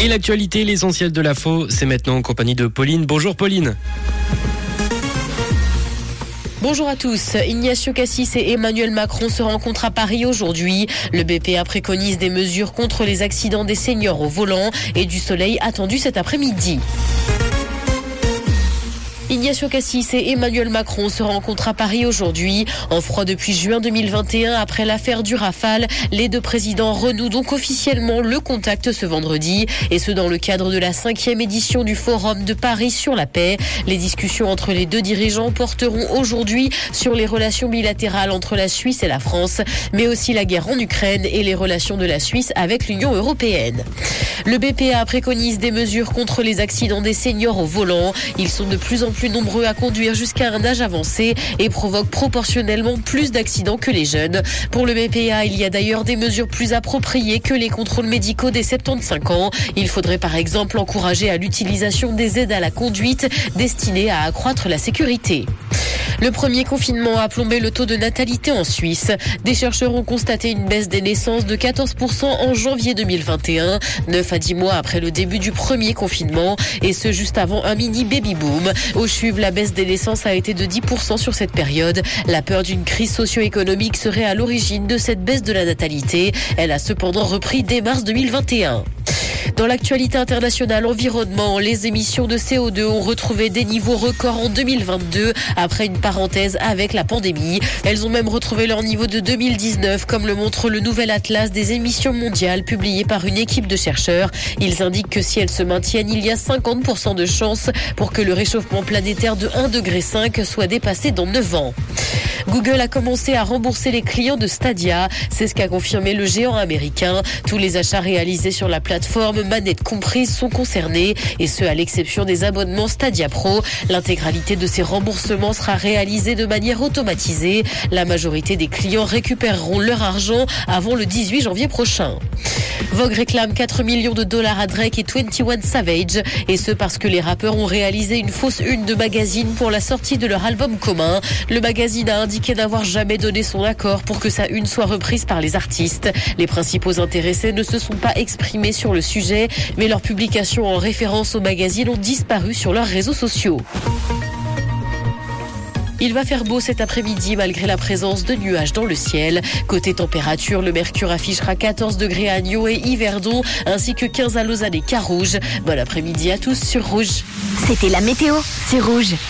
Et l'actualité, l'essentiel de la faux, c'est maintenant en compagnie de Pauline. Bonjour Pauline. Bonjour à tous. Ignacio Cassis et Emmanuel Macron se rencontrent à Paris aujourd'hui. Le BPA préconise des mesures contre les accidents des seniors au volant et du soleil attendu cet après-midi. Ignacio Cassis et Emmanuel Macron se rencontrent à Paris aujourd'hui. En froid depuis juin 2021, après l'affaire du Rafale, les deux présidents renouent donc officiellement le contact ce vendredi, et ce dans le cadre de la cinquième édition du Forum de Paris sur la paix. Les discussions entre les deux dirigeants porteront aujourd'hui sur les relations bilatérales entre la Suisse et la France, mais aussi la guerre en Ukraine et les relations de la Suisse avec l'Union européenne. Le BPA préconise des mesures contre les accidents des seniors au volant. Ils sont de plus en plus nombreux à conduire jusqu'à un âge avancé et provoquent proportionnellement plus d'accidents que les jeunes. Pour le BPA, il y a d'ailleurs des mesures plus appropriées que les contrôles médicaux des 75 ans. Il faudrait par exemple encourager à l'utilisation des aides à la conduite destinées à accroître la sécurité. Le premier confinement a plombé le taux de natalité en Suisse. Des chercheurs ont constaté une baisse des naissances de 14% en janvier 2021, 9 à 10 mois après le début du premier confinement, et ce juste avant un mini baby boom. Au CHUV, la baisse des naissances a été de 10% sur cette période. La peur d'une crise socio-économique serait à l'origine de cette baisse de la natalité. Elle a cependant repris dès mars 2021. Dans l'actualité internationale environnement, les émissions de CO2 ont retrouvé des niveaux records en 2022 après une parenthèse avec la pandémie. Elles ont même retrouvé leur niveau de 2019 comme le montre le nouvel atlas des émissions mondiales publié par une équipe de chercheurs. Ils indiquent que si elles se maintiennent, il y a 50% de chances pour que le réchauffement planétaire de 1,5 degré soit dépassé dans 9 ans. Google a commencé à rembourser les clients de Stadia. C'est ce qu'a confirmé le géant américain. Tous les achats réalisés sur la plateforme, manette comprise, sont concernés et ce à l'exception des abonnements Stadia Pro. L'intégralité de ces remboursements sera réalisée de manière automatisée. La majorité des clients récupéreront leur argent avant le 18 janvier prochain. Vogue réclame 4 millions de dollars à Drake et 21 Savage, et ce parce que les rappeurs ont réalisé une fausse une de magazine pour la sortie de leur album commun. Le magazine a indiqué n'avoir jamais donné son accord pour que sa une soit reprise par les artistes. Les principaux intéressés ne se sont pas exprimés sur le sujet, mais leurs publications en référence au magazine ont disparu sur leurs réseaux sociaux. Il va faire beau cet après-midi malgré la présence de nuages dans le ciel. Côté température, le mercure affichera 14 degrés à Nyon et Yverdon, ainsi que 15 à Lausanne et Carouge. Bon après-midi à tous sur Rouge. C'était la météo, c'est Rouge.